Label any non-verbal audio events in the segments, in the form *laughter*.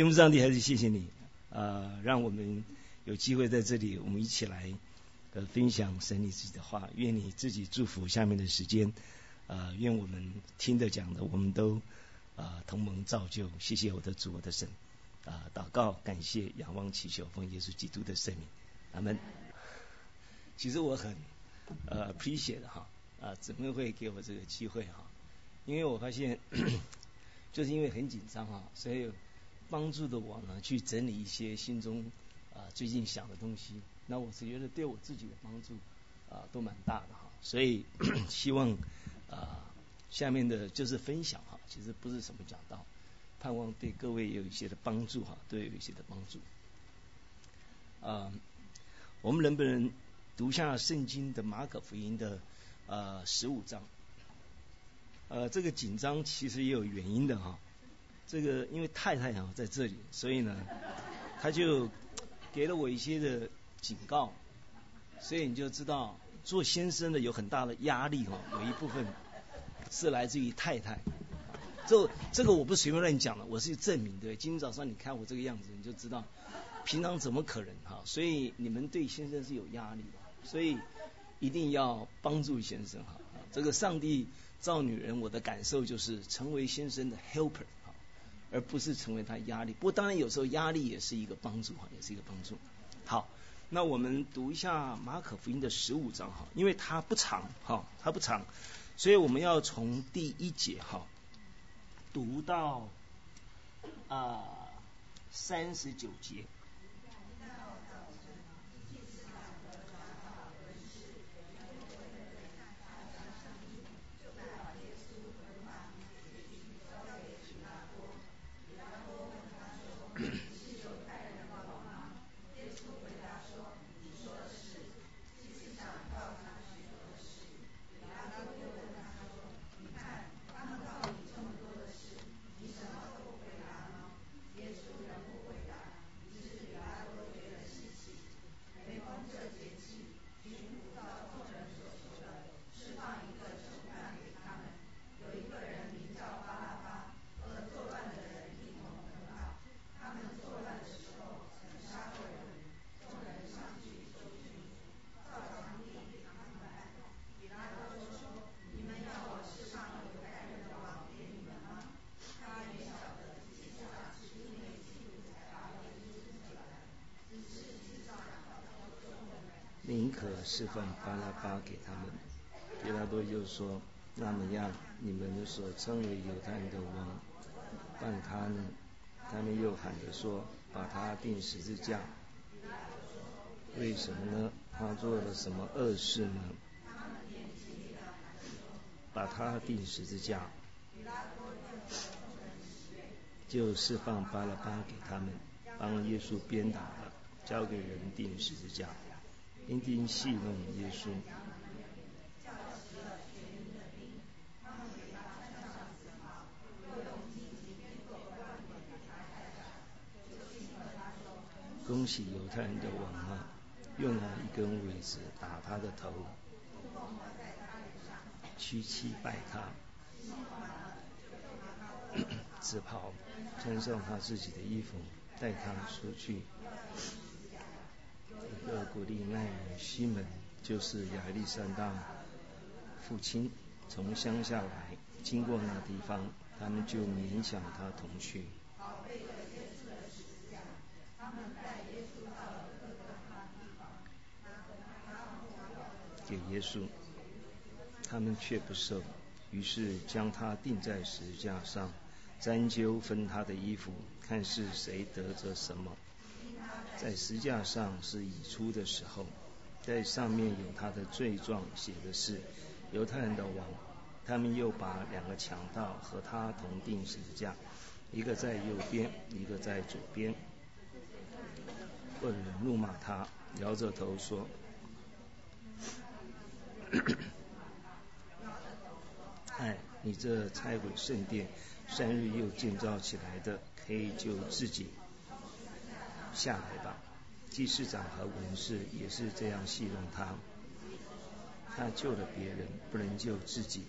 天父上帝，还是谢谢你，呃，让我们有机会在这里，我们一起来呃分享神你自己的话。愿你自己祝福下面的时间，呃，愿我们听的讲的，我们都啊同盟造就。谢谢我的主，我的神，啊，祷告，感谢，仰望，祈求，奉耶稣基督的圣名，阿门。其实我很呃 appreciate 哈，啊，怎么会给我这个机会哈，因为我发现 *coughs* 就是因为很紧张哈，所以。帮助的我呢，去整理一些心中啊最近想的东西。那我是觉得对我自己的帮助啊都蛮大的哈。所以 *coughs* 希望啊下面的就是分享哈，其实不是什么讲道，盼望对各位有一些的帮助哈，都有一些的帮助。啊，我们能不能读下圣经的马可福音的呃十五章？呃，这个紧张其实也有原因的哈。这个因为太太啊在这里，所以呢，*laughs* 他就给了我一些的警告，所以你就知道做先生的有很大的压力哈，有一部分是来自于太太。这这个我不是随便乱讲的，我是证明对。今天早上你看我这个样子，你就知道平常怎么可能哈。所以你们对先生是有压力的，所以一定要帮助先生哈。这个上帝造女人，我的感受就是成为先生的 helper。而不是成为他压力，不过当然有时候压力也是一个帮助哈，也是一个帮助。好，那我们读一下马可福音的十五章哈，因为它不长哈，它不长，所以我们要从第一节哈读到啊三十九节。释放巴拉巴给他们，比拉多就说：“那么样，你们所称为犹太人的王，办他呢？”他们又喊着说：“把他钉十字架。”为什么呢？他做了什么恶事呢？把他钉十字架，就释放巴拉巴给他们，帮耶稣鞭打了，交给人钉十字架。因听戏弄耶稣，恭喜犹太人的王啊！用了一根苇子打他的头，屈膝拜他，只袍穿上他自己的衣服，带他出去。厄古利奈西门就是亚历山大父亲，从乡下来，经过那地方，他们就勉强他同去。给耶稣，他们却不受，于是将他钉在石架上，针灸分他的衣服，看是谁得着什么。在石架上是已出的时候，在上面有他的罪状，写的是犹太人的王。他们又把两个强盗和他同定十字架，一个在右边，一个在左边。恶人怒骂他，摇着头说：“ *coughs* 哎，你这拆毁圣殿，三日又建造起来的，可以救自己。”下来吧，祭司长和文士也是这样戏弄他。他救了别人，不能救自己。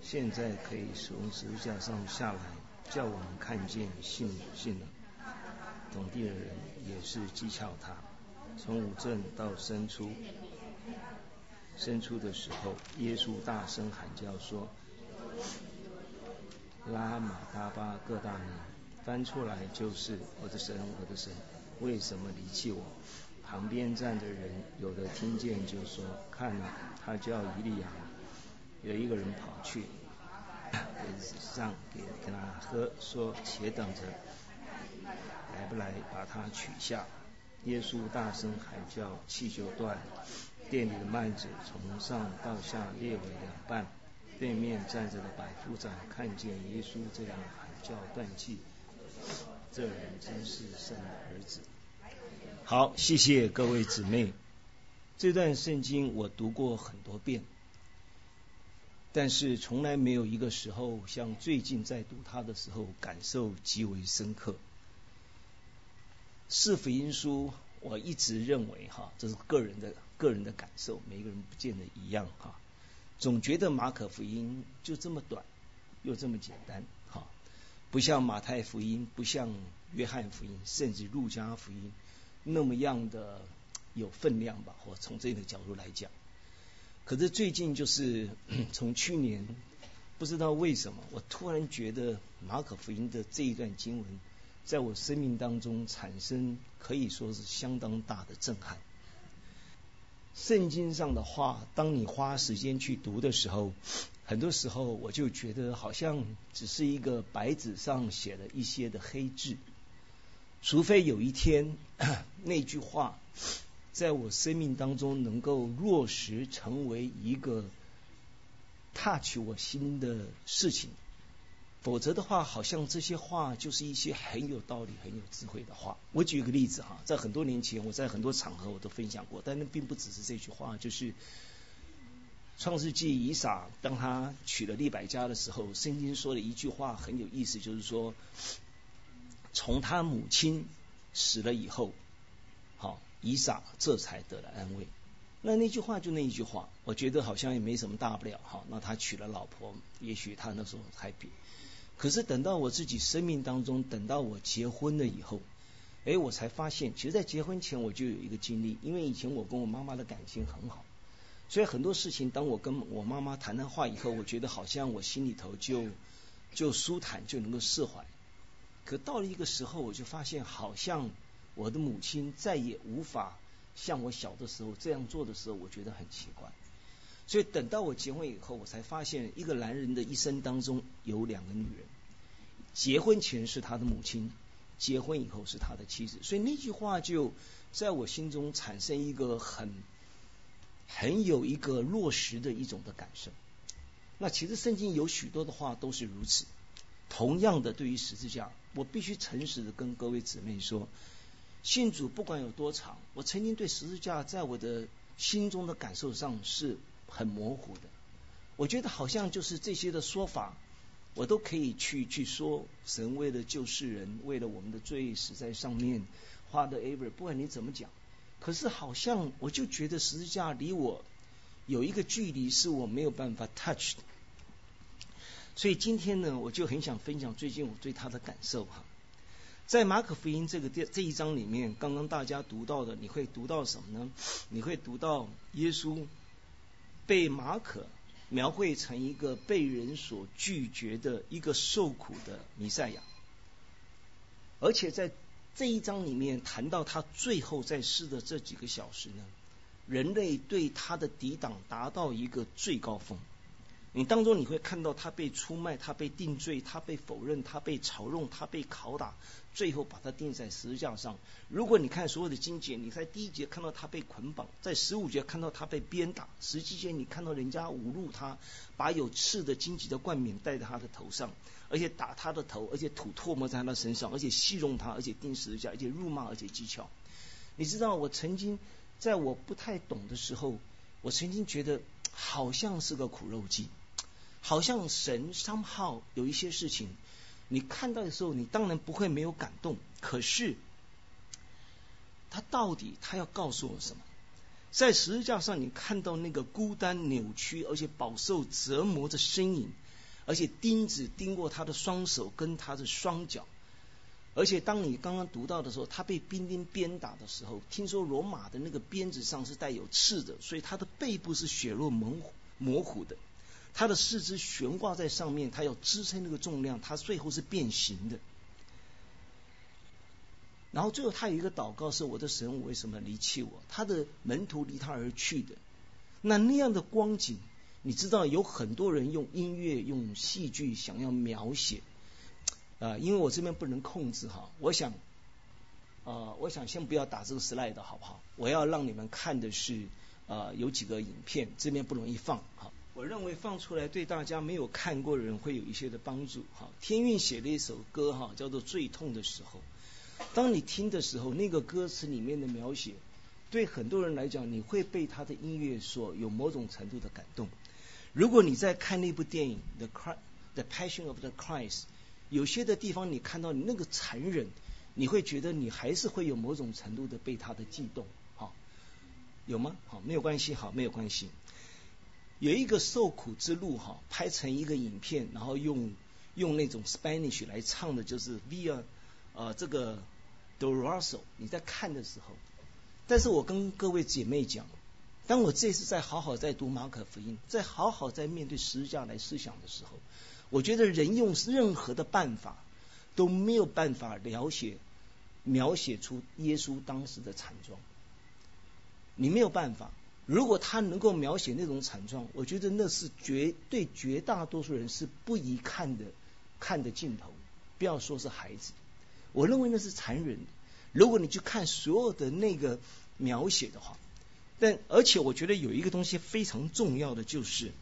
现在可以从十字架上下来，叫我们看见信信了。同地的人也是讥诮他。从五镇到深处，深处的时候，耶稣大声喊叫说：“拉马达巴各大尼。”翻出来就是我的神，我的神，为什么离弃我？旁边站的人有的听见就说：“看啊，他叫伊利亚。”有一个人跑去，给上给给他喝，说：“且等着，来不来把他取下？”耶稣大声喊叫，气就断了。店里的麦子从上到下裂为两半。对面站着的百夫长看见耶稣这样喊叫断气。这人真是神的儿子。好，谢谢各位姊妹。这段圣经我读过很多遍，但是从来没有一个时候像最近在读它的时候感受极为深刻。四福音书，我一直认为哈，这是个人的个人的感受，每个人不见得一样哈。总觉得马可福音就这么短，又这么简单。不像马太福音，不像约翰福音，甚至路加福音那么样的有分量吧？或从这个角度来讲，可是最近就是 *coughs* 从去年，不知道为什么，我突然觉得马可福音的这一段经文，在我生命当中产生可以说是相当大的震撼。圣经上的话，当你花时间去读的时候。很多时候，我就觉得好像只是一个白纸上写了一些的黑字，除非有一天 *clears throat* 那句话在我生命当中能够落实成为一个 touch 我心的事情，否则的话，好像这些话就是一些很有道理、很有智慧的话。我举一个例子哈，在很多年前，我在很多场合我都分享过，但那并不只是这句话，就是。创世纪以撒当他娶了利百加的时候，圣经说的一句话很有意思，就是说，从他母亲死了以后，好，以撒这才得了安慰。那那句话就那一句话，我觉得好像也没什么大不了。哈，那他娶了老婆，也许他那时候还比。可是等到我自己生命当中，等到我结婚了以后，哎，我才发现，其实，在结婚前我就有一个经历，因为以前我跟我妈妈的感情很好。所以很多事情，当我跟我妈妈谈谈话以后，我觉得好像我心里头就就舒坦，就能够释怀。可到了一个时候，我就发现，好像我的母亲再也无法像我小的时候这样做的时候，我觉得很奇怪。所以等到我结婚以后，我才发现，一个男人的一生当中有两个女人，结婚前是他的母亲，结婚以后是他的妻子。所以那句话就在我心中产生一个很。很有一个落实的一种的感受。那其实圣经有许多的话都是如此。同样的，对于十字架，我必须诚实的跟各位姊妹说，信主不管有多长，我曾经对十字架在我的心中的感受上是很模糊的。我觉得好像就是这些的说法，我都可以去去说，神为了救世人，为了我们的罪死在上面，花的 ever，不管你怎么讲。可是好像我就觉得十字架离我有一个距离，是我没有办法 touch 的。所以今天呢，我就很想分享最近我对他的感受哈。在马可福音这个这这一章里面，刚刚大家读到的，你会读到什么呢？你会读到耶稣被马可描绘成一个被人所拒绝的一个受苦的弥赛亚，而且在。这一章里面谈到他最后在世的这几个小时呢，人类对他的抵挡达到一个最高峰。你当中你会看到他被出卖，他被定罪，他被否认，他被嘲弄，他被拷打，最后把他钉在十字架上。如果你看所有的经节，你在第一节看到他被捆绑，在十五节看到他被鞭打，十七节你看到人家侮辱他，把有刺的荆棘的冠冕戴在他的头上，而且打他的头，而且吐唾沫在他身上，而且戏弄他，而且钉十字架，而且辱骂，而且讥诮。你知道，我曾经在我不太懂的时候，我曾经觉得好像是个苦肉计。好像神 somehow 有一些事情，你看到的时候，你当然不会没有感动。可是，他到底他要告诉我什么？在十字架上，你看到那个孤单、扭曲，而且饱受折磨的身影，而且钉子钉过他的双手跟他的双脚。而且当你刚刚读到的时候，他被兵丁鞭打的时候，听说罗马的那个鞭子上是带有刺的，所以他的背部是血肉模糊模糊的，他的四肢悬挂在上面，他要支撑那个重量，他最后是变形的。然后最后他有一个祷告，是我的神，我为什么离弃我？他的门徒离他而去的。那那样的光景，你知道有很多人用音乐、用戏剧想要描写。啊，因为我这边不能控制哈，我想，啊，我想先不要打这个 slide 好不好？我要让你们看的是啊，有几个影片，这边不容易放哈。我认为放出来对大家没有看过的人会有一些的帮助哈。天韵写了一首歌哈，叫做《最痛的时候》。当你听的时候，那个歌词里面的描写，对很多人来讲，你会被他的音乐所有某种程度的感动。如果你在看那部电影《The Christ》，《The Passion of the Christ》。有些的地方你看到你那个残忍，你会觉得你还是会有某种程度的被他的悸动，好，有吗？好，没有关系，好，没有关系。有一个受苦之路，哈，拍成一个影片，然后用用那种 Spanish 来唱的，就是 Via 呃这个 Doroso。你在看的时候，但是我跟各位姐妹讲，当我这次在好好在读马可福音，在好好在面对十字架来思想的时候。我觉得人用任何的办法都没有办法描写描写出耶稣当时的惨状。你没有办法。如果他能够描写那种惨状，我觉得那是绝对绝大多数人是不宜看的看的镜头。不要说是孩子，我认为那是残忍。如果你去看所有的那个描写的话，但而且我觉得有一个东西非常重要的就是。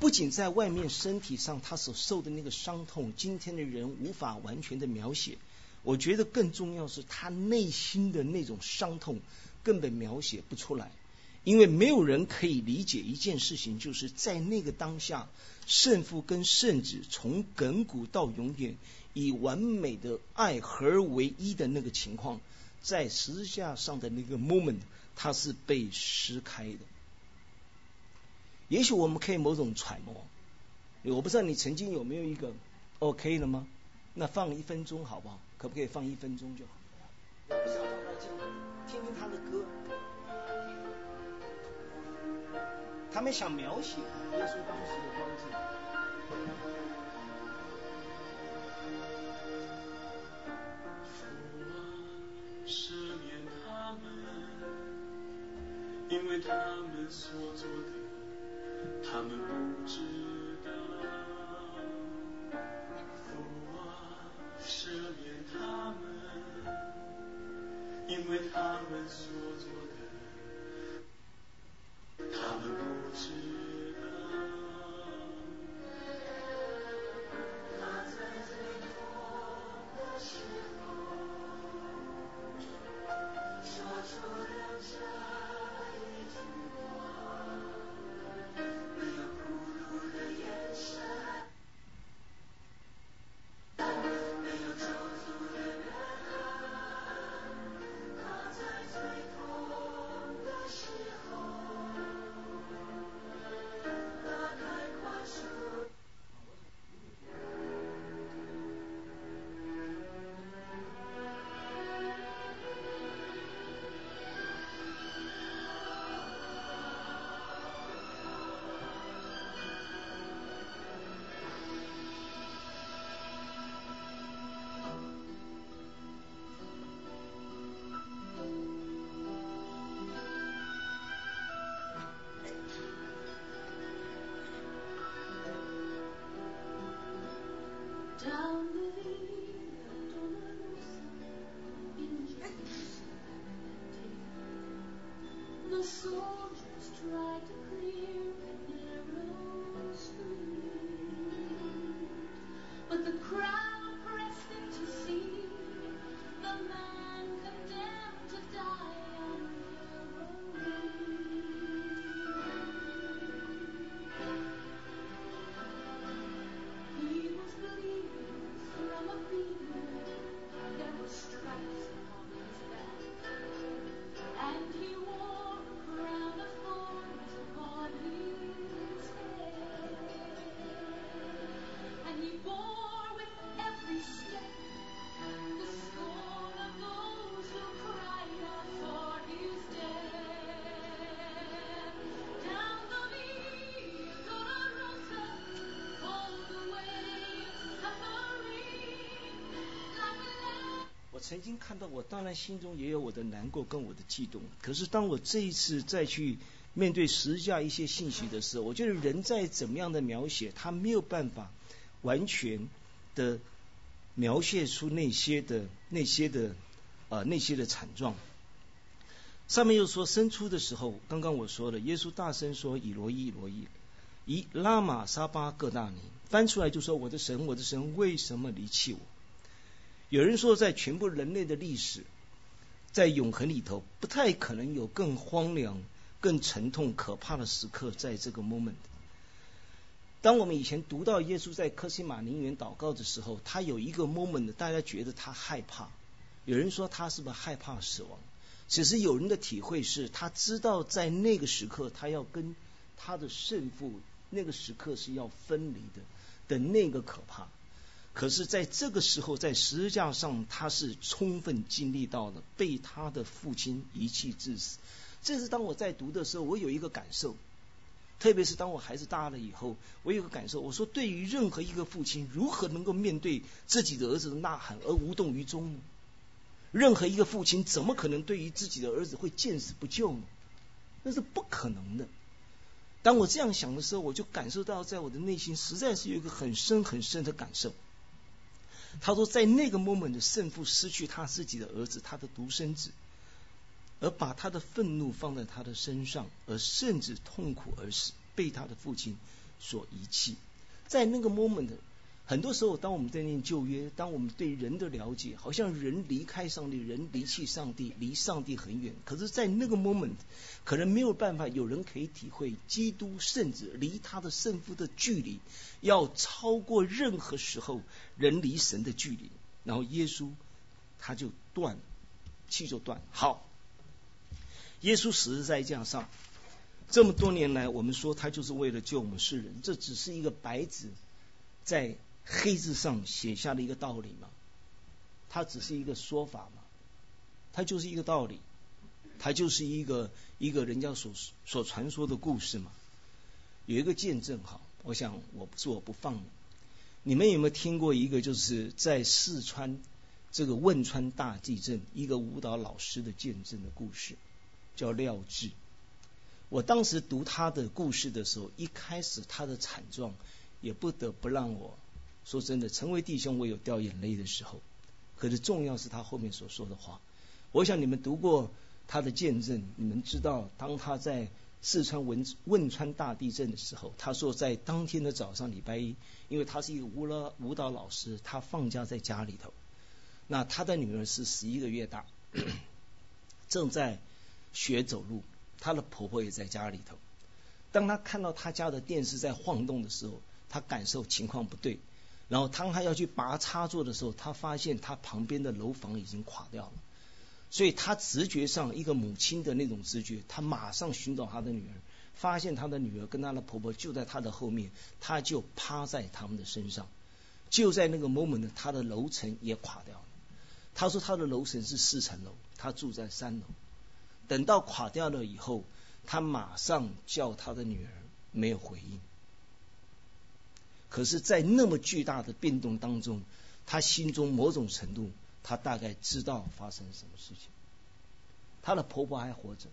不仅在外面身体上他所受的那个伤痛，今天的人无法完全的描写。我觉得更重要是他内心的那种伤痛根本描写不出来，因为没有人可以理解一件事情，就是在那个当下，圣父跟圣子从亘古到永远以完美的爱合而为一的那个情况，在十字架上的那个 moment，它是被撕开的。也许我们可以某种揣摩，我不知道你曾经有没有一个 OK 了吗？那放一分钟好不好？可不可以放一分钟就好？我不想放他进，听听他的歌。他们想描写耶稣当时的光景。赦因为他们所做的。他们不知道，父啊，赦免他们，因为他们所做的，他们不知。曾经看到，我当然心中也有我的难过跟我的悸动。可是当我这一次再去面对十字架一些信息的时候，我觉得人在怎么样的描写，他没有办法完全的描写出那些的那些的呃那些的惨状。上面又说生出的时候，刚刚我说了，耶稣大声说：“以罗伊，罗伊，以拉玛沙巴各大尼。”翻出来就说：“我的神，我的神，为什么离弃我？”有人说，在全部人类的历史，在永恒里头，不太可能有更荒凉、更沉痛、可怕的时刻，在这个 moment。当我们以前读到耶稣在科西玛陵园祷告的时候，他有一个 moment，大家觉得他害怕。有人说他是不是害怕死亡？其实有人的体会是他知道在那个时刻，他要跟他的圣父那个时刻是要分离的的那个可怕。可是，在这个时候，在十字架上，他是充分经历到了被他的父亲遗弃致死。这是当我在读的时候，我有一个感受，特别是当我孩子大了以后，我有个感受。我说，对于任何一个父亲，如何能够面对自己的儿子的呐喊而无动于衷呢？任何一个父亲怎么可能对于自己的儿子会见死不救呢？那是不可能的。当我这样想的时候，我就感受到在我的内心实在是有一个很深很深的感受。他说，在那个 moment 的圣父失去他自己的儿子，他的独生子，而把他的愤怒放在他的身上，而甚至痛苦而死，被他的父亲所遗弃。在那个 moment。很多时候，当我们在念旧约，当我们对人的了解，好像人离开上帝，人离弃上帝，离上帝很远。可是，在那个 moment，可能没有办法，有人可以体会基督圣子离他的圣父的距离，要超过任何时候人离神的距离。然后耶稣他就断，气就断。好，耶稣死在架上，这么多年来，我们说他就是为了救我们世人，这只是一个白纸在。黑字上写下了一个道理嘛，它只是一个说法嘛，它就是一个道理，它就是一个一个人家所所传说的故事嘛。有一个见证哈，我想我不是我不放。你们有没有听过一个就是在四川这个汶川大地震一个舞蹈老师的见证的故事，叫廖智。我当时读他的故事的时候，一开始他的惨状也不得不让我。说真的，成为弟兄，我有掉眼泪的时候。可是重要是他后面所说的话。我想你们读过他的见证，你们知道，当他在四川汶汶川大地震的时候，他说在当天的早上礼拜一，因为他是一个舞蹈舞蹈老师，他放假在家里头。那他的女儿是十一个月大，*clears throat* 正在学走路，他的婆婆也在家里头。当他看到他家的电视在晃动的时候，他感受情况不对。然后当他要去拔插座的时候，他发现他旁边的楼房已经垮掉了，所以他直觉上一个母亲的那种直觉，他马上寻找他的女儿，发现他的女儿跟他的婆婆就在他的后面，他就趴在他们的身上，就在那个 moment，他的楼层也垮掉了。他说他的楼层是四层楼，他住在三楼。等到垮掉了以后，他马上叫他的女儿，没有回应。可是，在那么巨大的变动当中，他心中某种程度，他大概知道发生什么事情。他的婆婆还活着，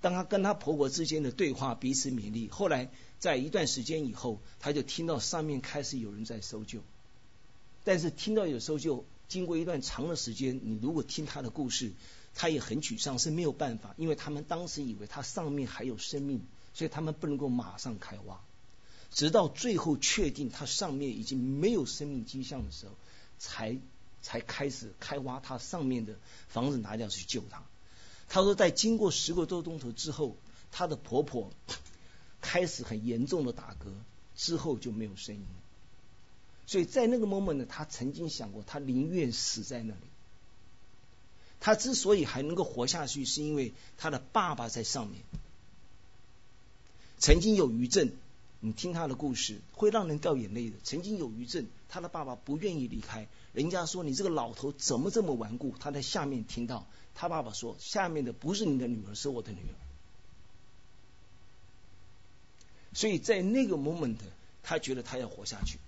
当他跟他婆婆之间的对话，彼此勉励。后来，在一段时间以后，他就听到上面开始有人在搜救。但是，听到有搜救，经过一段长的时间，你如果听他的故事，他也很沮丧，是没有办法，因为他们当时以为他上面还有生命，所以他们不能够马上开挖。直到最后确定它上面已经没有生命迹象的时候，才才开始开挖它上面的房子拿掉去救他。他说，在经过十个多钟头之后，他的婆婆开始很严重的打嗝，之后就没有声音。所以在那个 moment 呢，他曾经想过，他宁愿死在那里。他之所以还能够活下去，是因为他的爸爸在上面，曾经有余震。你听他的故事会让人掉眼泪的。曾经有余震，他的爸爸不愿意离开。人家说你这个老头怎么这么顽固？他在下面听到他爸爸说：“下面的不是你的女儿，是我的女儿。”所以在那个 moment，他觉得他要活下去。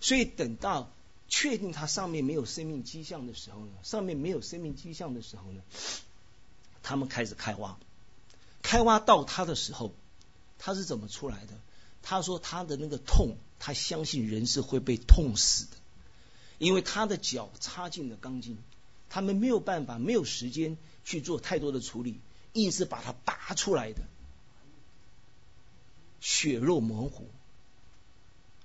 所以等到确定他上面没有生命迹象的时候呢，上面没有生命迹象的时候呢，他们开始开挖，开挖到他的时候，他是怎么出来的？他说他的那个痛，他相信人是会被痛死的，因为他的脚插进了钢筋，他们没有办法，没有时间去做太多的处理，硬是把它拔出来的，血肉模糊。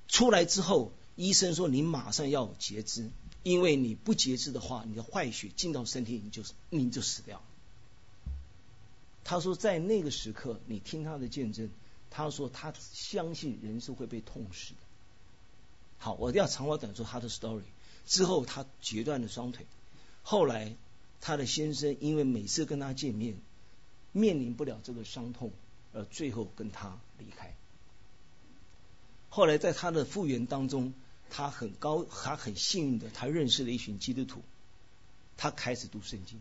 出来之后，医生说你马上要截肢，因为你不截肢的话，你的坏血进到身体，你就你就死掉。他说在那个时刻，你听他的见证。他说他相信人是会被痛死的。好，我要长话短说他的 story。之后他截断了双腿。后来他的先生因为每次跟他见面，面临不了这个伤痛，而最后跟他离开。后来在他的复原当中，他很高，他很幸运的，他认识了一群基督徒，他开始读圣经。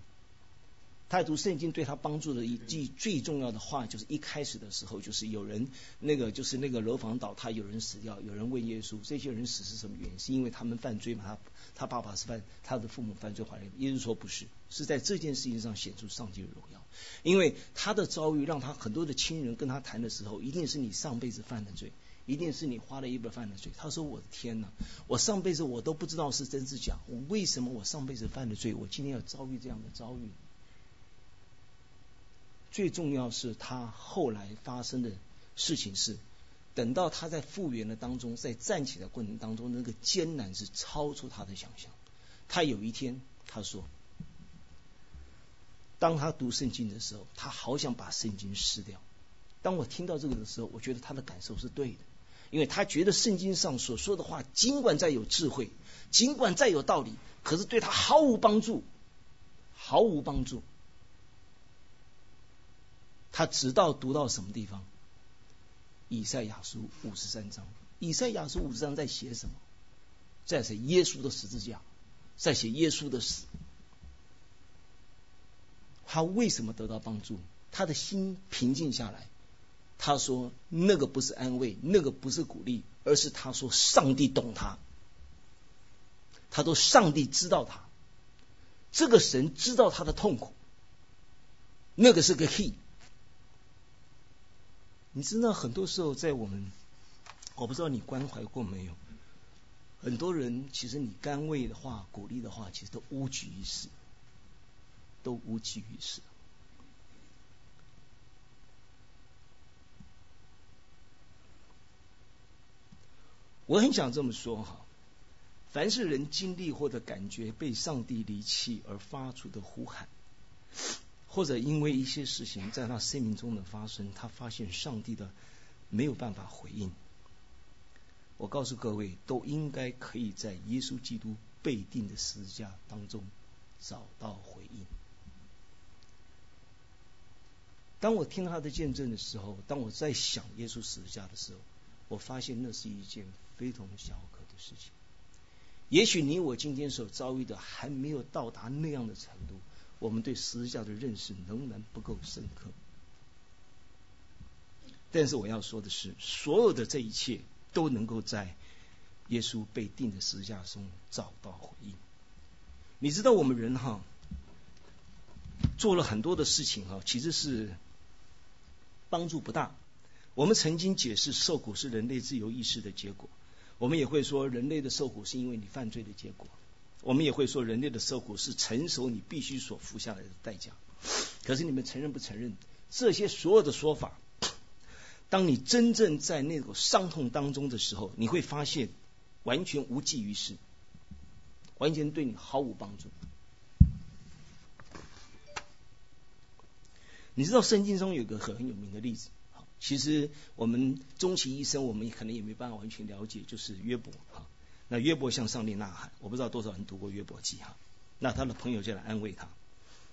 他读圣经对他帮助的一句最重要的话，就是一开始的时候，就是有人那个就是那个楼房倒塌，有人死掉，有人问耶稣，这些人死是什么原因？是因为他们犯罪吗？他他爸爸是犯，他的父母犯罪，怀疑耶稣说不是，是在这件事情上显出上帝的荣耀。因为他的遭遇让他很多的亲人跟他谈的时候，一定是你上辈子犯的罪，一定是你花了一本犯的罪。他说：“我的天哪，我上辈子我都不知道是真是假，我为什么我上辈子犯的罪，我今天要遭遇这样的遭遇？”最重要是他后来发生的事情是，等到他在复原的当中，在站起来过程当中，那个艰难是超出他的想象。他有一天他说，当他读圣经的时候，他好想把圣经撕掉。当我听到这个的时候，我觉得他的感受是对的，因为他觉得圣经上所说的话，尽管再有智慧，尽管再有道理，可是对他毫无帮助，毫无帮助。他直到读到什么地方？以赛亚书五十三章。以赛亚书五十章在写什么？在写耶稣的十字架，在写耶稣的死。他为什么得到帮助？他的心平静下来。他说：“那个不是安慰，那个不是鼓励，而是他说上帝懂他。他说上帝知道他，这个神知道他的痛苦。那个是个 he。”你知道，很多时候在我们，我不知道你关怀过没有？很多人其实你甘慰的话、鼓励的话，其实都无济于事，都无济于事。我很想这么说哈，凡是人经历或者感觉被上帝离弃而发出的呼喊。或者因为一些事情在他生命中的发生，他发现上帝的没有办法回应。我告诉各位，都应该可以在耶稣基督被定的十字架当中找到回应。当我听他的见证的时候，当我在想耶稣十字架的时候，我发现那是一件非同小可的事情。也许你我今天所遭遇的还没有到达那样的程度。我们对十字架的认识仍然不够深刻，但是我要说的是，所有的这一切都能够在耶稣被钉的十字架中找到回应。你知道，我们人哈做了很多的事情哈，其实是帮助不大。我们曾经解释受苦是人类自由意识的结果，我们也会说人类的受苦是因为你犯罪的结果。我们也会说，人类的受苦是成熟你必须所付下来的代价。可是你们承认不承认？这些所有的说法，当你真正在那种伤痛当中的时候，你会发现完全无济于事，完全对你毫无帮助。你知道圣经中有个很有名的例子，其实我们终其一生，我们可能也没办法完全了解，就是约伯，那约伯向上帝呐喊，我不知道多少人读过约伯记哈。那他的朋友就来安慰他。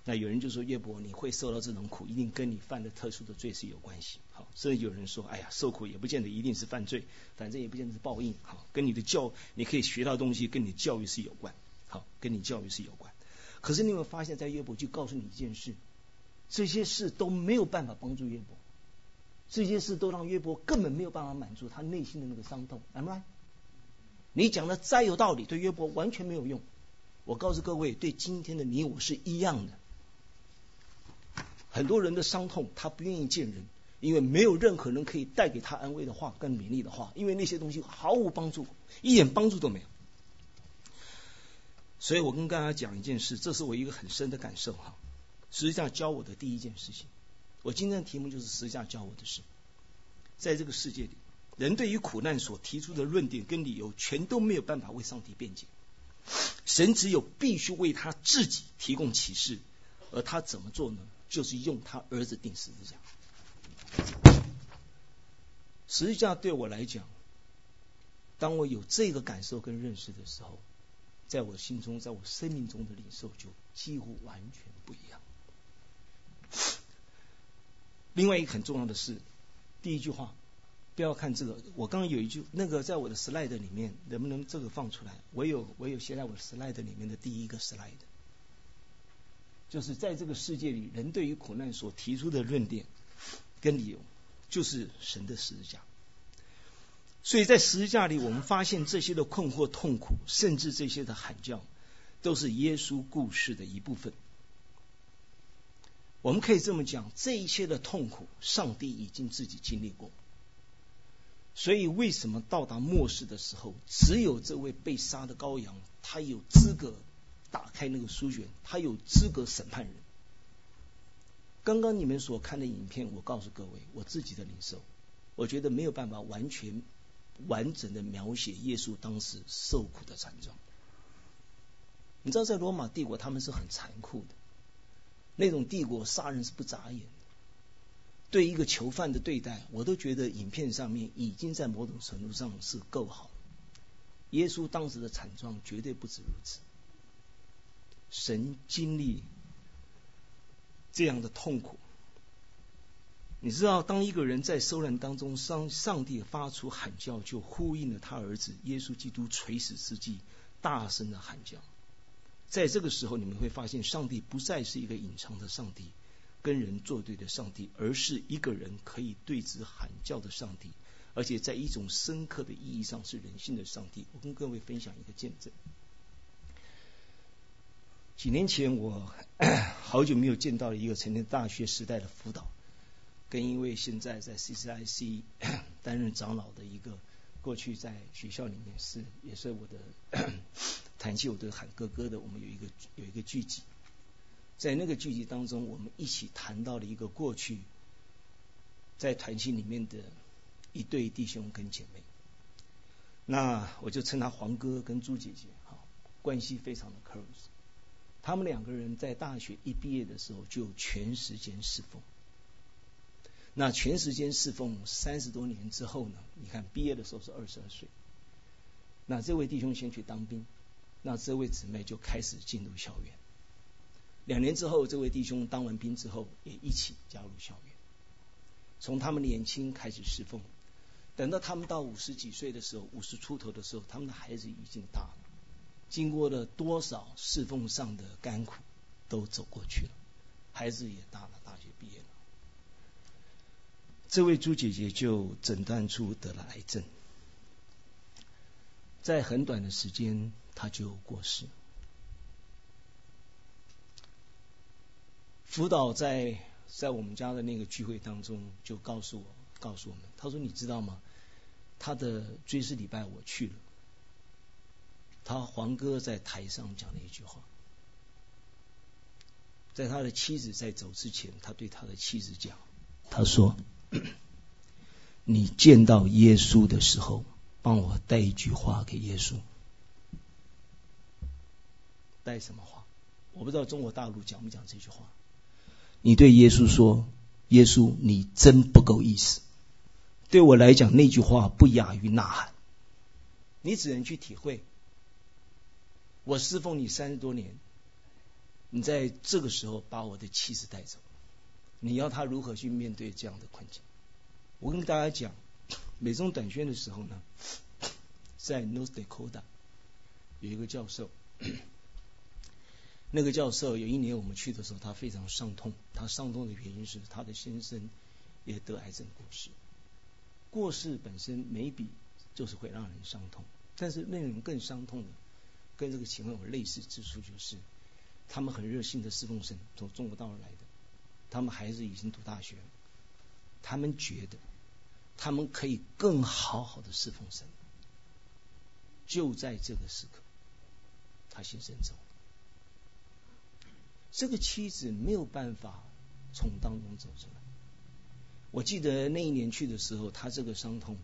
那有人就说约伯，你会受到这种苦，一定跟你犯的特殊的罪是有关系。好，甚至有人说，哎呀，受苦也不见得一定是犯罪，反正也不见得是报应。好，跟你的教，你可以学到东西，跟你教育是有关。好，跟你教育是有关。可是你有没有发现，在约伯就告诉你一件事，这些事都没有办法帮助约伯，这些事都让约伯根本没有办法满足他内心的那个伤痛。Am I？你讲的再有道理，对约伯完全没有用。我告诉各位，对今天的你我是一样的。很多人的伤痛，他不愿意见人，因为没有任何人可以带给他安慰的话、更勉励的话，因为那些东西毫无帮助，一点帮助都没有。所以我跟大家讲一件事，这是我一个很深的感受哈。实际上教我的第一件事情，我今天的题目就是实际上教我的事。在这个世界里，人对于苦难所提出的论点跟理由，全都没有办法为上帝辩解。神只有必须为他自己提供启示，而他怎么做呢？就是用他儿子钉十字架。十字架对我来讲，当我有这个感受跟认识的时候，在我心中，在我生命中的领受就几乎完全不一样。另外一个很重要的是，第一句话，不要看这个。我刚刚有一句，那个在我的 slide 里面，能不能这个放出来？我有，我有写在我的 slide 里面的第一个 slide，就是在这个世界里，人对于苦难所提出的论点跟理由，就是神的十字架。所以在十字架里，我们发现这些的困惑、痛苦，甚至这些的喊叫，都是耶稣故事的一部分。我们可以这么讲，这一切的痛苦，上帝已经自己经历过。所以，为什么到达末世的时候，只有这位被杀的羔羊，他有资格打开那个书卷，他有资格审判人？刚刚你们所看的影片，我告诉各位，我自己的领受，我觉得没有办法完全完整的描写耶稣当时受苦的惨状。你知道，在罗马帝国，他们是很残酷的。那种帝国杀人是不眨眼，对一个囚犯的对待，我都觉得影片上面已经在某种程度上是够好。耶稣当时的惨状绝对不止如此。神经历这样的痛苦，你知道，当一个人在受难当中，上上帝发出喊叫，就呼应了他儿子耶稣基督垂死之际大声的喊叫。在这个时候，你们会发现，上帝不再是一个隐藏的上帝，跟人作对的上帝，而是一个人可以对之喊叫的上帝，而且在一种深刻的意义上是人性的上帝。我跟各位分享一个见证。几年前，我好久没有见到一个曾经大学时代的辅导，跟一位现在在 CCIC *coughs* 担任长老的一个。过去在学校里面是也是我的 *coughs* 谈起我都喊哥哥的，我们有一个有一个聚集，在那个聚集当中，我们一起谈到了一个过去在团契里面的一对弟兄跟姐妹，那我就称他黄哥跟朱姐姐，哈，关系非常的 close。他们两个人在大学一毕业的时候就全时间侍奉。那全时间侍奉三十多年之后呢？你看毕业的时候是二十二岁。那这位弟兄先去当兵，那这位姊妹就开始进入校园。两年之后，这位弟兄当完兵之后也一起加入校园。从他们年轻开始侍奉，等到他们到五十几岁的时候，五十出头的时候，他们的孩子已经大了。经过了多少侍奉上的甘苦，都走过去了，孩子也大了，大学毕业了。这位朱姐姐就诊断出得了癌症，在很短的时间，她就过世了。辅导在在我们家的那个聚会当中，就告诉我，告诉我们，他说：“你知道吗？他的追思礼拜我去了，他黄哥在台上讲了一句话，在他的妻子在走之前，他对他的妻子讲，他说。”你见到耶稣的时候，帮我带一句话给耶稣。带什么话？我不知道中国大陆讲不讲这句话。你对耶稣说：“耶稣，你真不够意思。”对我来讲，那句话不亚于呐喊。你只能去体会。我侍奉你三十多年，你在这个时候把我的妻子带走。你要他如何去面对这样的困境？我跟大家讲，美中短宣的时候呢，在 North Dakota 有一个教授，那个教授有一年我们去的时候，他非常伤痛。他伤痛的原因是他的先生也得癌症过世。过世本身没比就是会让人伤痛，但是令人更伤痛的，跟这个情况有类似之处，就是他们很热心的侍奉神，从中国大陆来的，他们孩子已经读大学，他们觉得他们可以更好好的侍奉神。就在这个时刻，他先生走，这个妻子没有办法从当中走出来。我记得那一年去的时候，他这个伤痛，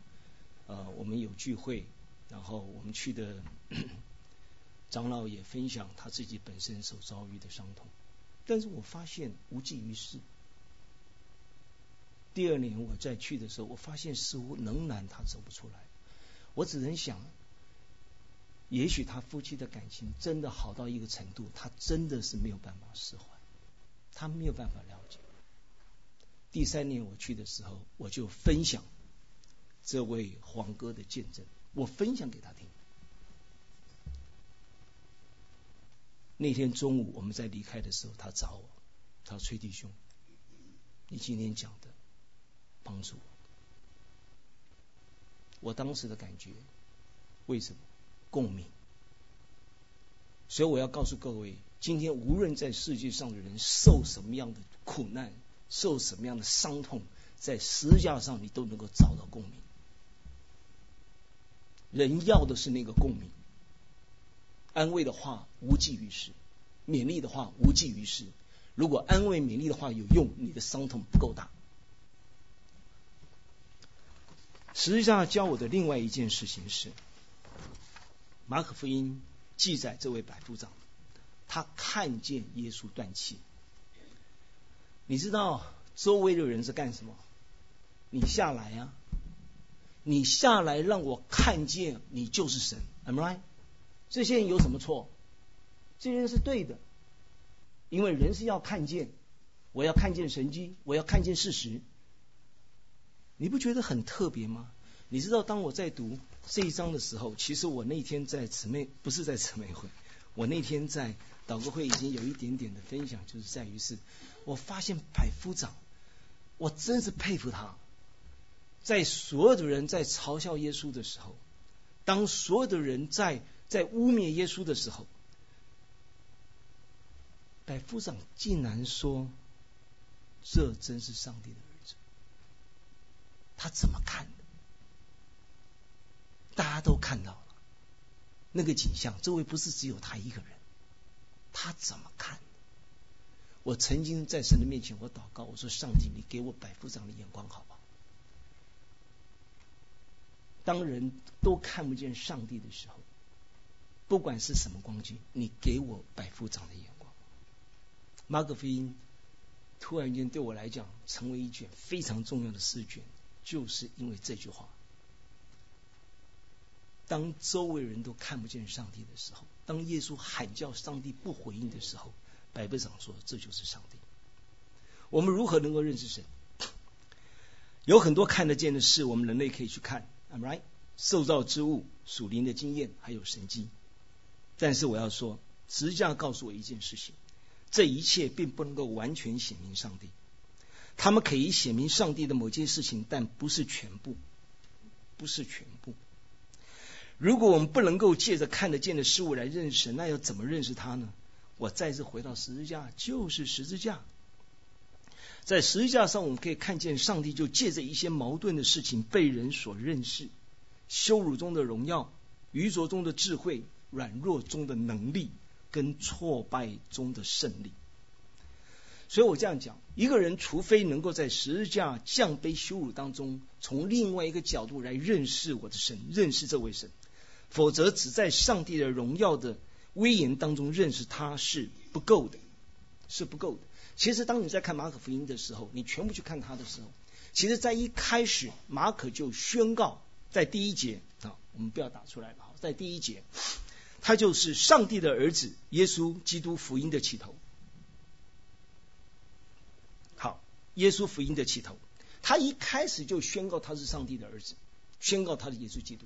呃，我们有聚会，然后我们去的长老也分享他自己本身所遭遇的伤痛，但是我发现无济于事。第二年我再去的时候，我发现似乎仍然他走不出来，我只能想，也许他夫妻的感情真的好到一个程度，他真的是没有办法释怀，他没有办法了解。第三年我去的时候，我就分享这位黄哥的见证，我分享给他听。那天中午我们在离开的时候，他找我，他说：“崔弟兄，你今天讲的帮助我。”我当时的感觉，为什么共鸣？所以我要告诉各位，今天无论在世界上的人受什么样的苦难。受什么样的伤痛，在十字架上你都能够找到共鸣。人要的是那个共鸣，安慰的话无济于事，勉励的话无济于事。如果安慰勉励的话有用，你的伤痛不够大。实际上教我的另外一件事情是，马可福音记载这位百夫长，他看见耶稣断气。你知道周围的人是干什么？你下来呀！你下来让我看见你就是神，Am right？这些人有什么错？这些人是对的，因为人是要看见，我要看见神迹，我要看见事实。你不觉得很特别吗？你知道当我在读这一章的时候，其实我那天在姊妹不是在姊妹会，*laughs* 我那天在祷告会已经有一点点的分享，就是在于是。我发现百夫长，我真是佩服他。在所有的人在嘲笑耶稣的时候，当所有的人在在污蔑耶稣的时候，百夫长竟然说：“这真是上帝的儿子。”他怎么看？大家都看到了那个景象，周围不是只有他一个人，他怎么看？我曾经在神的面前，我祷告，我说：“上帝，你给我百夫长的眼光，好不好？当人都看不见上帝的时候，不管是什么光景，你给我百夫长的眼光。”马可福音突然间对我来讲，成为一卷非常重要的诗卷，就是因为这句话：当周围人都看不见上帝的时候，当耶稣喊叫上帝不回应的时候。百夫长说：“这就是上帝。我们如何能够认识神？有很多看得见的事，我们人类可以去看，am right？受造之物、属灵的经验，还有神迹。但是我要说，实际上告诉我一件事情：这一切并不能够完全显明上帝。他们可以显明上帝的某件事情，但不是全部，不是全部。如果我们不能够借着看得见的事物来认识，那要怎么认识他呢？”我再次回到十字架，就是十字架。在十字架上，我们可以看见上帝就借着一些矛盾的事情被人所认识：羞辱中的荣耀，愚拙中的智慧，软弱中的能力，跟挫败中的胜利。所以我这样讲：一个人除非能够在十字架降卑羞辱当中，从另外一个角度来认识我的神，认识这位神，否则只在上帝的荣耀的。威严当中认识他是不够的，是不够的。其实当你在看马可福音的时候，你全部去看他的时候，其实，在一开始马可就宣告，在第一节啊，我们不要打出来了，在第一节，他就是上帝的儿子耶稣基督福音的起头。好，耶稣福音的起头，他一开始就宣告他是上帝的儿子，宣告他是耶稣基督。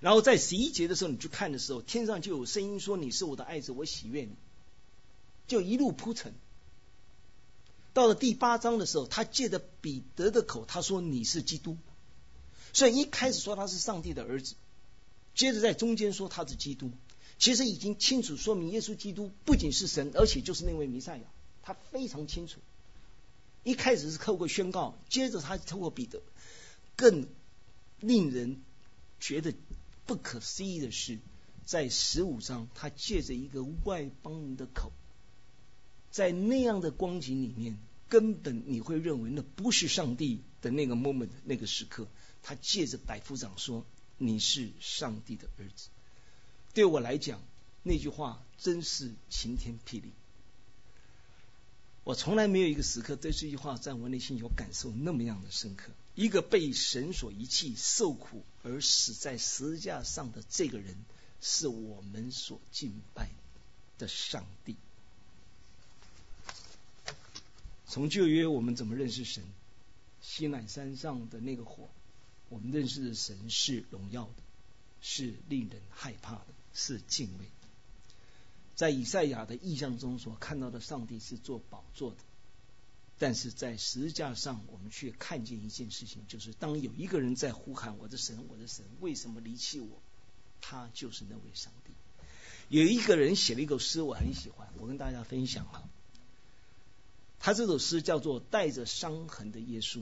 然后在十一节的时候，你去看的时候，天上就有声音说：“你是我的爱子，我喜悦你。”就一路铺陈。到了第八章的时候，他借着彼得的口，他说：“你是基督。”所以一开始说他是上帝的儿子，接着在中间说他是基督，其实已经清楚说明耶稣基督不仅是神，而且就是那位弥赛亚，他非常清楚。一开始是透过宣告，接着他透过彼得，更令人觉得不可思议的是，在十五章，他借着一个外邦人的口，在那样的光景里面，根本你会认为那不是上帝的那个 moment 那个时刻，他借着百夫长说：“你是上帝的儿子。”对我来讲，那句话真是晴天霹雳。我从来没有一个时刻对这句话在我内心有感受那么样的深刻。一个被神所遗弃、受苦而死在十字架上的这个人，是我们所敬拜的上帝。从旧约我们怎么认识神？西乃山上的那个火，我们认识的神是荣耀的，是令人害怕的，是敬畏的。在以赛亚的意象中所看到的上帝是做宝座的，但是在十字架上，我们却看见一件事情，就是当有一个人在呼喊：“我的神，我的神，为什么离弃我？”他就是那位上帝。有一个人写了一首诗，我很喜欢，我跟大家分享哈。他这首诗叫做《带着伤痕的耶稣》。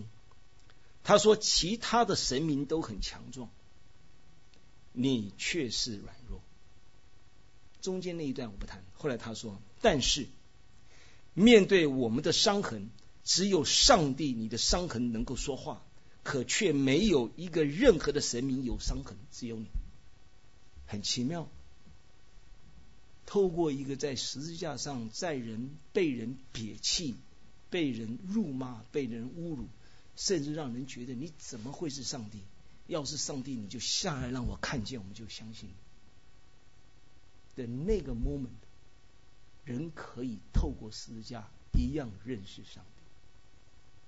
他说：“其他的神明都很强壮，你却是软弱。”中间那一段我不谈。后来他说：“但是面对我们的伤痕，只有上帝，你的伤痕能够说话，可却没有一个任何的神明有伤痕，只有你。很奇妙。透过一个在十字架上在人被人撇弃、被人辱骂、被人侮辱，甚至让人觉得你怎么会是上帝？要是上帝，你就下来让我看见，我们就相信。”的那个 moment，人可以透过十字架一样认识上帝，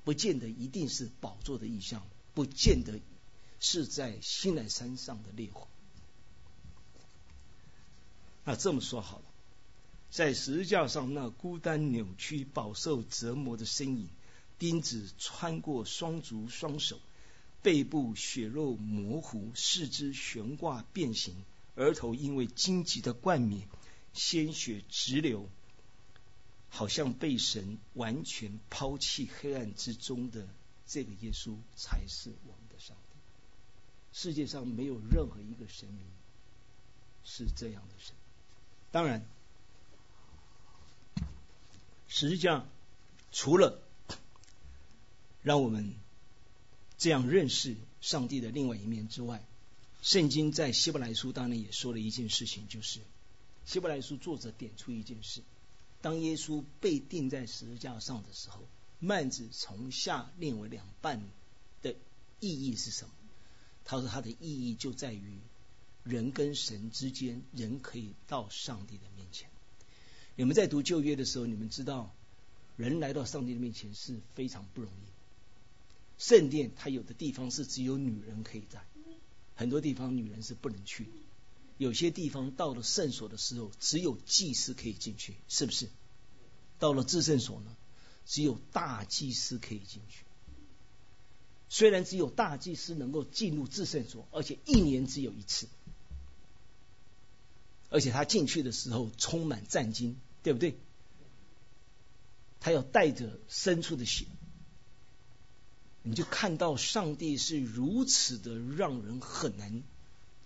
不见得一定是宝座的意象，不见得是在西南山上的烈火。那这么说好了，在十字架上那孤单扭曲、饱受折磨的身影，钉子穿过双足双手，背部血肉模糊，四肢悬挂变形。额头因为荆棘的冠冕，鲜血直流，好像被神完全抛弃黑暗之中的这个耶稣，才是我们的上帝。世界上没有任何一个神明是这样的神。当然，实际上除了让我们这样认识上帝的另外一面之外，圣经在希伯来书当然也说了一件事情，就是希伯来书作者点出一件事：当耶稣被钉在十字架上的时候，幔子从下裂为两半的意义是什么？他说，他的意义就在于人跟神之间，人可以到上帝的面前。你们在读旧约的时候，你们知道，人来到上帝的面前是非常不容易。圣殿它有的地方是只有女人可以在。很多地方女人是不能去，有些地方到了圣所的时候，只有祭司可以进去，是不是？到了至圣所呢，只有大祭司可以进去。虽然只有大祭司能够进入至圣所，而且一年只有一次，而且他进去的时候充满战兢，对不对？他要带着牲畜的血。你就看到上帝是如此的让人很难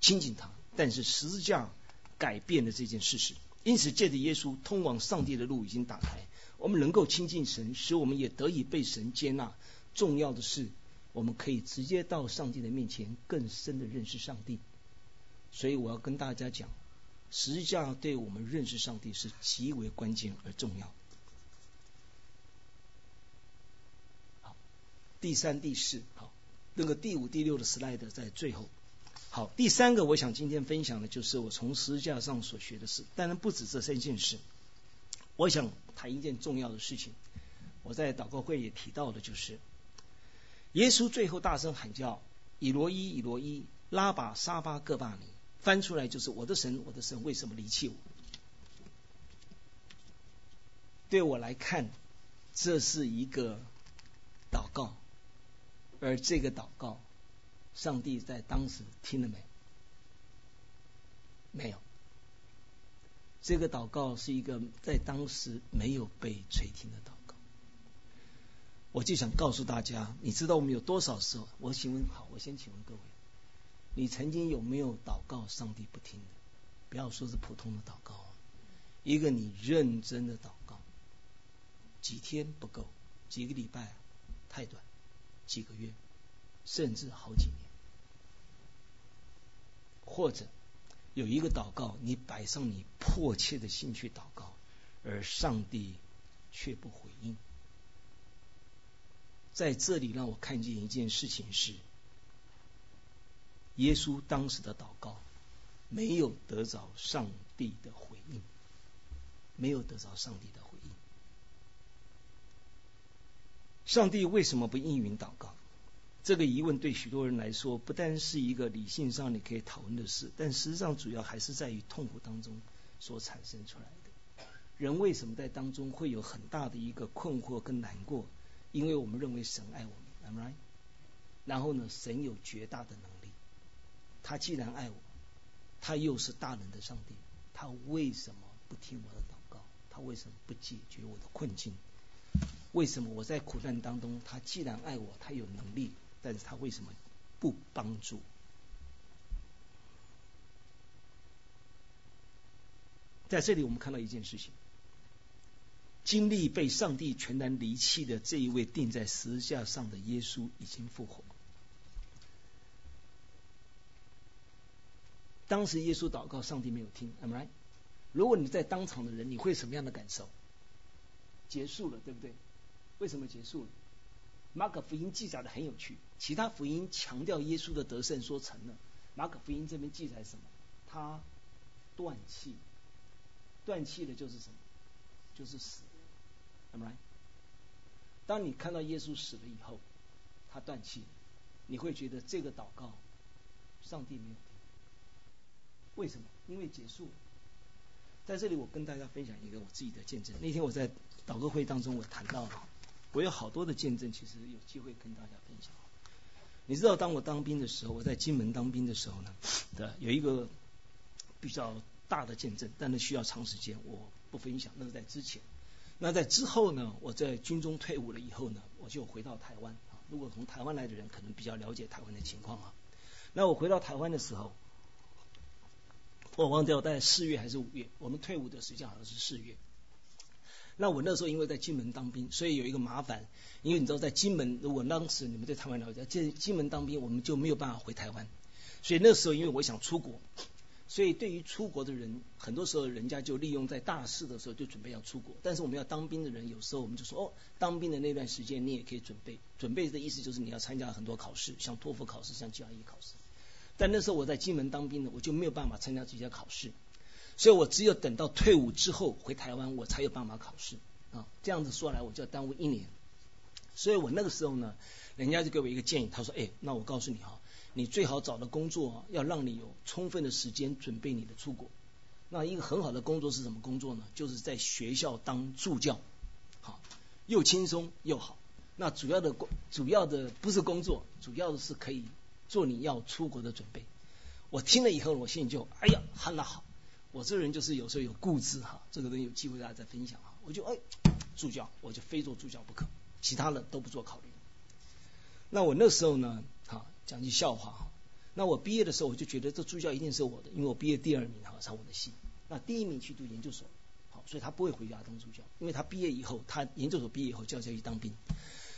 亲近他，但是十字架改变了这件事实。因此，借着耶稣通往上帝的路已经打开，我们能够亲近神，使我们也得以被神接纳。重要的是，我们可以直接到上帝的面前，更深的认识上帝。所以，我要跟大家讲，十字架对我们认识上帝是极为关键而重要。好第三、第四，好，那个第五、第六的 slide 在最后。好，第三个，我想今天分享的就是我从十字架上所学的事。当然不止这三件事，我想谈一件重要的事情。我在祷告会也提到的，就是耶稣最后大声喊叫：“以罗伊，以罗伊，拉巴沙巴各巴尼。”翻出来就是：“我的神，我的神，为什么离弃我？”对我来看，这是一个祷告。而这个祷告，上帝在当时听了没？没有。这个祷告是一个在当时没有被垂听的祷告。我就想告诉大家，你知道我们有多少时候？我请问，好，我先请问各位，你曾经有没有祷告上帝不听的？不要说是普通的祷告，一个你认真的祷告，几天不够，几个礼拜太短，几个月，甚至好几年，或者。有一个祷告，你摆上你迫切的心去祷告，而上帝却不回应。在这里让我看见一件事情是，耶稣当时的祷告没有得着上帝的回应，没有得着上帝的回应。上帝为什么不应允祷告？这个疑问对许多人来说，不单是一个理性上你可以讨论的事，但实际上主要还是在于痛苦当中所产生出来的。人为什么在当中会有很大的一个困惑跟难过？因为我们认为神爱我们，am，right？然后呢，神有绝大的能力，他既然爱我，他又是大能的上帝，他为什么不听我的祷告？他为什么不解决我的困境？为什么我在苦难当中，他既然爱我，他有能力？但是他为什么不帮助？在这里，我们看到一件事情：经历被上帝全然离弃的这一位钉在十字架上的耶稣已经复活。当时耶稣祷告，上帝没有听，am I？如果你在当场的人，你会什么样的感受？结束了，对不对？为什么结束了？马可福音记载的很有趣，其他福音强调耶稣的得胜说成了，马可福音这边记载什么？他断气，断气的就是什么？就是死。Am I？当你看到耶稣死了以后，他断气，你会觉得这个祷告上帝没有听。为什么？因为结束。在这里，我跟大家分享一个我自己的见证。那天我在祷告会当中，我谈到了。我有好多的见证，其实有机会跟大家分享。你知道，当我当兵的时候，我在金门当兵的时候呢，*sniffs* 对，有一个比较大的见证，但是需要长时间，我不分享。那是在之前。那在之后呢，我在军中退伍了以后呢，我就回到台湾。如果从台湾来的人，可能比较了解台湾的情况啊。那我回到台湾的时候，我忘掉在四月还是五月，我们退伍的时间好像是四月。那我那时候因为在金门当兵，所以有一个麻烦，因为你知道在金门，如果当时你们对台湾了解，在金门当兵，我们就没有办法回台湾。所以那时候因为我想出国，所以对于出国的人，很多时候人家就利用在大四的时候就准备要出国。但是我们要当兵的人，有时候我们就说哦，当兵的那段时间你也可以准备。准备的意思就是你要参加很多考试，像托福考试，像 GRE 考试。但那时候我在金门当兵呢，我就没有办法参加这些考试。所以我只有等到退伍之后回台湾，我才有办法考试啊。这样子说来，我就要耽误一年。所以我那个时候呢，人家就给我一个建议，他说：“哎，那我告诉你哈，你最好找的工作要让你有充分的时间准备你的出国。那一个很好的工作是什么工作呢？就是在学校当助教，好，又轻松又好。那主要的工，主要的不是工作，主要的是可以做你要出国的准备。我听了以后，我心里就哎呀，很好。”我这个人就是有时候有固执哈，这个东西有机会大家再分享哈。我就哎，助教我就非做助教不可，其他的都不做考虑。那我那时候呢，哈讲句笑话哈。那我毕业的时候我就觉得这助教一定是我的，因为我毕业第二名哈上我的系。那第一名去读研究所，好，所以他不会回家当助教，因为他毕业以后他研究所毕业以后就要去当兵，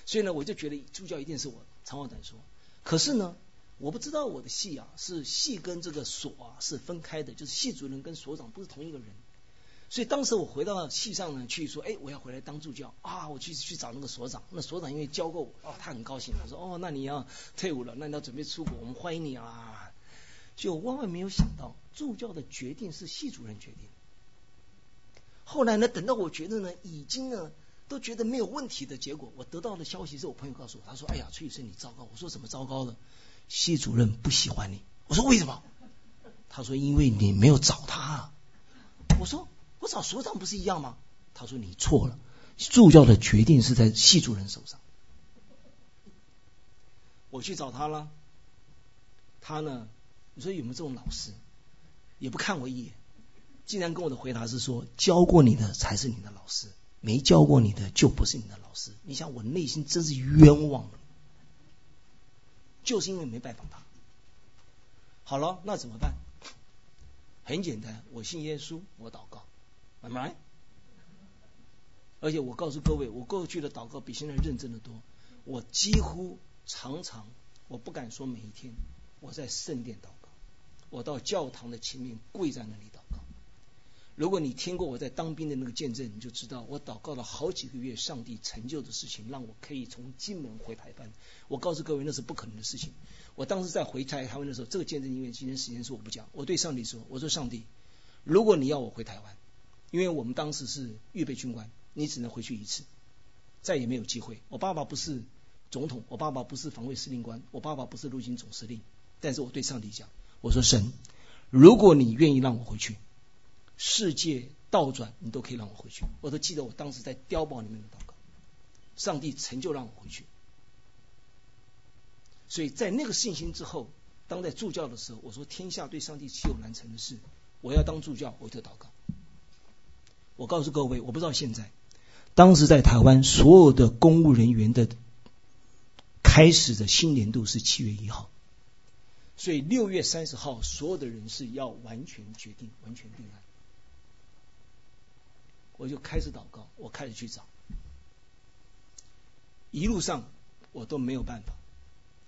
所以呢我就觉得助教一定是我。长话短说，可是呢。我不知道我的系啊是系跟这个所啊是分开的，就是系主任跟所长不是同一个人。所以当时我回到系上呢去说，哎，我要回来当助教啊，我去去找那个所长。那所长因为教过我，哦，他很高兴，他说，哦，那你要退伍了，那你要准备出国，我们欢迎你啊。就万万没有想到，助教的决定是系主任决定。后来呢，等到我觉得呢，已经呢都觉得没有问题的结果，我得到的消息是我朋友告诉我，他说，哎呀，崔宇生你糟糕。我说怎么糟糕了？系主任不喜欢你，我说为什么？他说因为你没有找他。我说我找所长不是一样吗？他说你错了，助教的决定是在系主任手上。我去找他了，他呢？你说有没有这种老师？也不看我一眼，竟然跟我的回答是说：教过你的才是你的老师，没教过你的就不是你的老师。你想，我内心真是冤枉，就是因为没拜访他。好了，那怎么办？很简单，我信耶稣，我祷告，明白？而且我告诉各位，我过去的祷告比现在认真的多。我几乎常常，我不敢说每一天，我在圣殿祷告，我到教堂的前面跪在那里。如果你听过我在当兵的那个见证，你就知道我祷告了好几个月，上帝成就的事情，让我可以从金门回台湾。我告诉各位，那是不可能的事情。我当时在回台台湾的时候，这个见证因为今天时间是我不讲，我对上帝说：“我说上帝，如果你要我回台湾，因为我们当时是预备军官。”你只能回去一次，再也没有机会。我爸爸不是总统，我爸爸不是防卫司令官，我爸爸不是陆军总司令。但是我对上帝讲，我说神，如果你愿意让我回去，世界倒转，你都可以让我回去。我都记得我当时在碉堡里面的祷告，上帝成就让我回去。所以在那个信心之后，当在助教的时候，我说天下对上帝岂有难成的事？我要当助教，我就祷告。我告诉各位，我不知道现在。当时在台湾，所有的公务人员的开始的新年度是七月一号，所以六月三十号，所有的人是要完全决定、完全定案。我就开始祷告，我开始去找，一路上我都没有办法。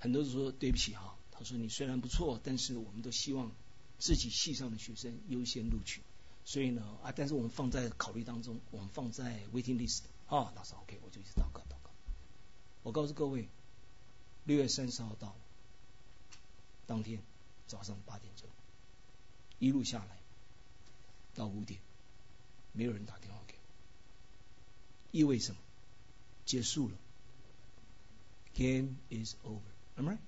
很多人说对不起哈，他说你虽然不错，但是我们都希望自己系上的学生优先录取。所以呢啊，但是我们放在考虑当中，我们放在 waiting list 啊，那是 OK，我就一直祷告祷告。我告诉各位，六月三十号到，当天早上八点钟，一路下来到五点，没有人打电话，意味什么？结束了，game is over，am I？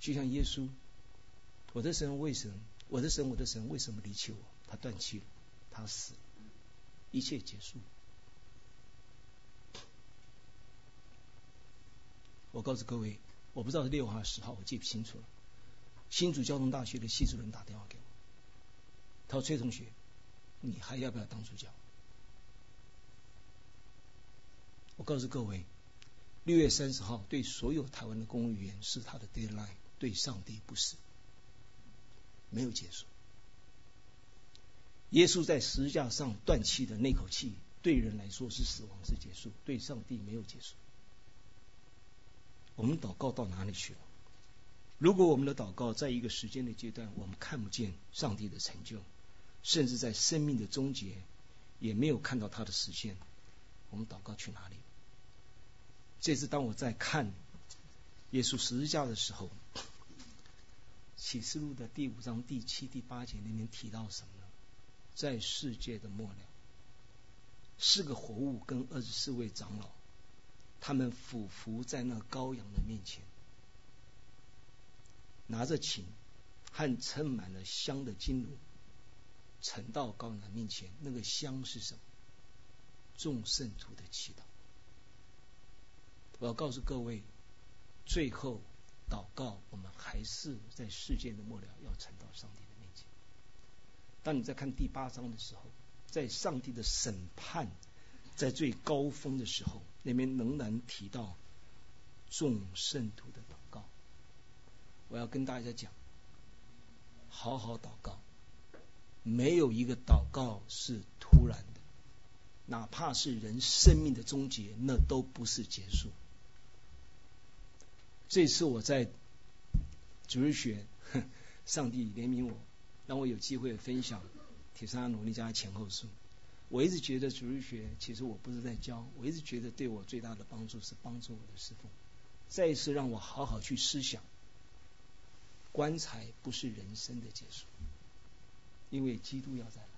就像耶稣，我的神为什么？我的神，我的神，为什么离弃我？他断气了，他死了，一切结束。我告诉各位，我不知道是六号还是十号，我记不清楚了。新竹交通大学的系主任打电话给我，他说：“崔同学，你还要不要当助教？”我告诉各位，六月三十号对所有台湾的公务员是他的 deadline，对上帝不是。没有结束。耶稣在十字架上断气的那口气，对人来说是死亡是结束，对上帝没有结束。我们祷告到哪里去了？如果我们的祷告在一个时间的阶段，我们看不见上帝的成就，甚至在生命的终结也没有看到他的实现，我们祷告去哪里？这次当我在看耶稣十字架的时候。启示录的第五章第七、第八节里面提到什么呢？在世界的末了，四个活物跟二十四位长老，他们俯伏在那羔羊的面前，拿着琴和盛满了香的金炉，呈到羔羊面前。那个香是什么？众圣徒的祈祷。我要告诉各位，最后。祷告，我们还是在世界的末了要呈到上帝的面前。当你在看第八章的时候，在上帝的审判在最高峰的时候，那边仍然提到众圣徒的祷告。我要跟大家讲，好好祷告，没有一个祷告是突然的，哪怕是人生命的终结，那都不是结束。这次我在主日学，*laughs* 上帝怜悯我，让我有机会分享《铁砂努力家前后书》。我一直觉得主日学其实我不是在教，我一直觉得对我最大的帮助是帮助我的师傅。再一次让我好好去思想，棺材不是人生的结束，因为基督要再来。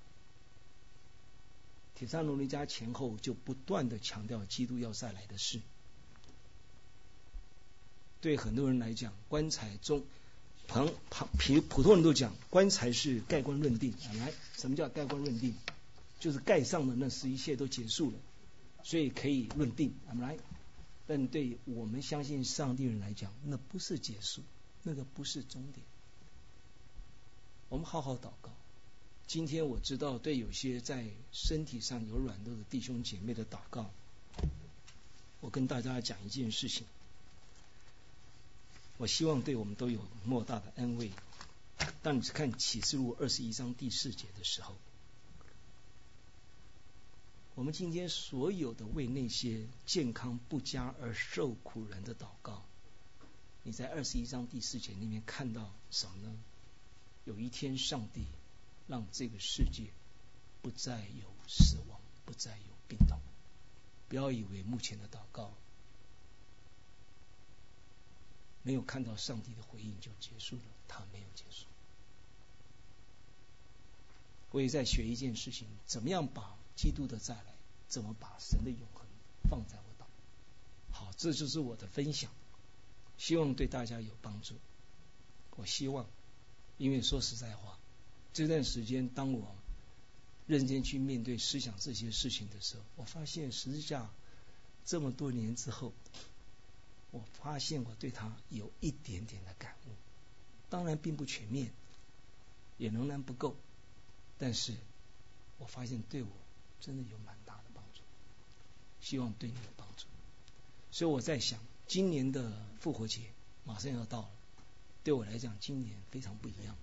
铁砂努力家前后就不断的强调基督要再来的事。对很多人来讲，棺材中旁旁普普通人都讲，棺材是盖棺论定。来，什么叫盖棺论定？就是盖上的那是一切都结束了，所以可以论定。来，但对我们相信上帝人来讲，那不是结束，那个不是终点。我们好好祷告。今天我知道，对有些在身体上有软弱的弟兄姐妹的祷告，我跟大家讲一件事情。我希望对我们都有莫大的安慰。当你看启示录二十一章第四节的时候，我们今天所有的为那些健康不佳而受苦人的祷告，你在二十一章第四节里面看到什么呢？有一天，上帝让这个世界不再有死亡，不再有病痛。不要以为目前的祷告。没有看到上帝的回应就结束了，他没有结束。我也在学一件事情：怎么样把基督的再来，怎么把神的永恒放在我当。好，这就是我的分享，希望对大家有帮助。我希望，因为说实在话，这段时间当我认真去面对思想这些事情的时候，我发现实际上这么多年之后。发现我对他有一点点的感悟，当然并不全面，也仍然不够，但是我发现对我真的有蛮大的帮助，希望对你有帮助。所以我在想，今年的复活节马上要到了，对我来讲今年非常不一样，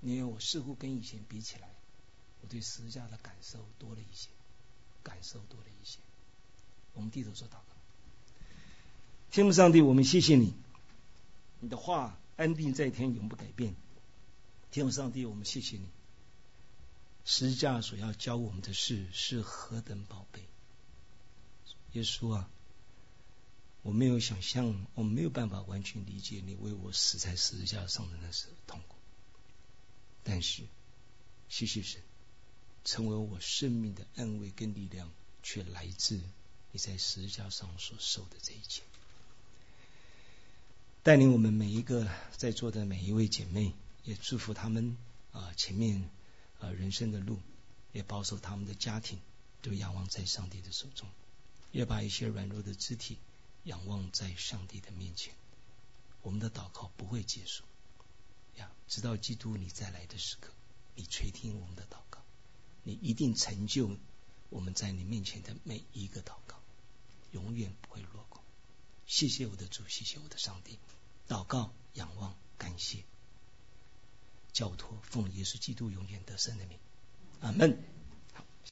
因为我似乎跟以前比起来，我对十字架的感受多了一些，感受多了一些。我们低头做祷告。天父上帝，我们谢谢你，你的话安定在天，永不改变。天父上帝，我们谢谢你，十字架所要教我们的事是何等宝贝。耶稣啊，我没有想象，我没有办法完全理解你为我死在十字架上的那时候痛苦。但是，谢谢神，成为我生命的安慰跟力量，却来自你在十字架上所受的这一切。带领我们每一个在座的每一位姐妹，也祝福他们啊前面啊人生的路，也保守他们的家庭都仰望在上帝的手中，也把一些软弱的肢体仰望在上帝的面前。我们的祷告不会结束呀，直到基督你再来的时刻，你垂听我们的祷告，你一定成就我们在你面前的每一个祷告，永远不会落。谢谢我的主，谢谢我的上帝。祷告、仰望、感谢、交托，奉耶稣基督永远得胜的名，阿门。